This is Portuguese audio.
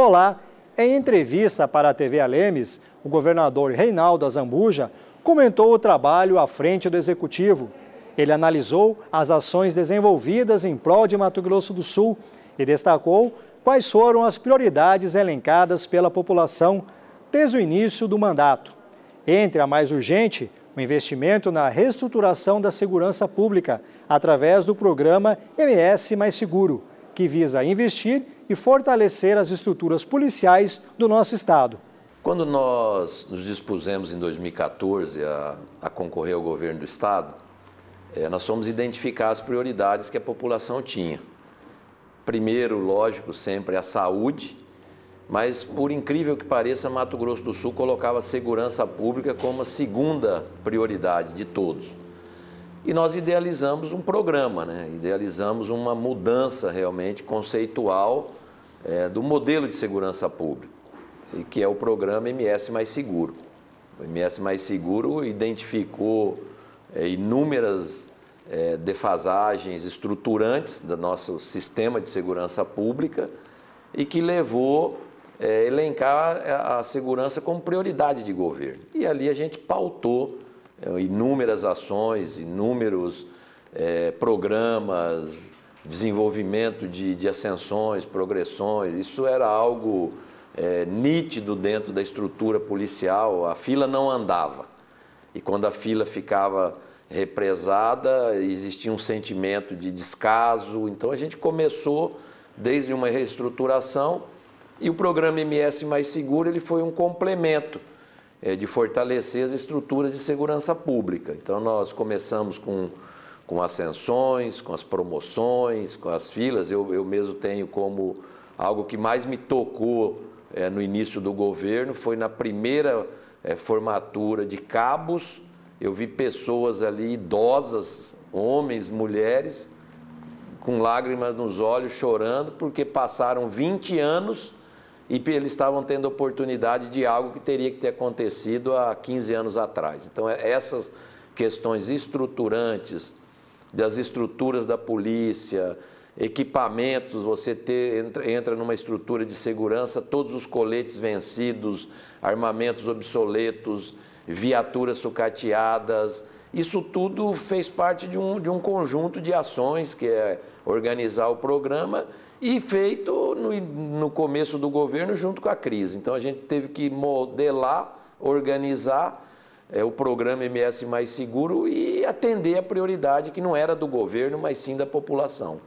Polar, em entrevista para a TV Alemes, o governador Reinaldo Azambuja comentou o trabalho à frente do executivo. Ele analisou as ações desenvolvidas em prol de Mato Grosso do Sul e destacou quais foram as prioridades elencadas pela população desde o início do mandato. Entre a mais urgente, o investimento na reestruturação da segurança pública através do programa MS Mais Seguro, que visa investir e fortalecer as estruturas policiais do nosso estado. Quando nós nos dispusemos em 2014 a, a concorrer ao governo do estado, é, nós fomos identificar as prioridades que a população tinha. Primeiro, lógico, sempre a saúde, mas por incrível que pareça, Mato Grosso do Sul colocava a segurança pública como a segunda prioridade de todos. E nós idealizamos um programa, né? idealizamos uma mudança realmente conceitual é, do modelo de segurança pública, e que é o programa MS Mais Seguro. O MS Mais Seguro identificou é, inúmeras é, defasagens estruturantes do nosso sistema de segurança pública e que levou é, elencar a segurança como prioridade de governo. E ali a gente pautou inúmeras ações, inúmeros é, programas, desenvolvimento de, de, ascensões, progressões. Isso era algo é, nítido dentro da estrutura policial. A fila não andava. E quando a fila ficava represada, existia um sentimento de descaso. Então a gente começou desde uma reestruturação e o programa MS Mais Seguro ele foi um complemento é, de fortalecer as estruturas de segurança pública. Então, nós começamos com, com ascensões, com as promoções, com as filas. Eu, eu mesmo tenho como algo que mais me tocou é, no início do governo, foi na primeira é, formatura de cabos. Eu vi pessoas ali, idosas, homens, mulheres, com lágrimas nos olhos, chorando, porque passaram 20 anos e eles estavam tendo oportunidade de algo que teria que ter acontecido há 15 anos atrás. Então, é, essas questões estruturantes das estruturas da polícia, equipamentos, você ter, entra, entra numa estrutura de segurança, todos os coletes vencidos, armamentos obsoletos, viaturas sucateadas, isso tudo fez parte de um, de um conjunto de ações que é organizar o programa e feito no, no começo do governo junto com a crise. Então a gente teve que modelar, organizar é, o programa MS Mais Seguro e atender a prioridade que não era do governo, mas sim da população.